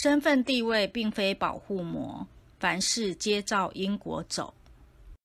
身份地位并非保护膜，凡事皆照因果走。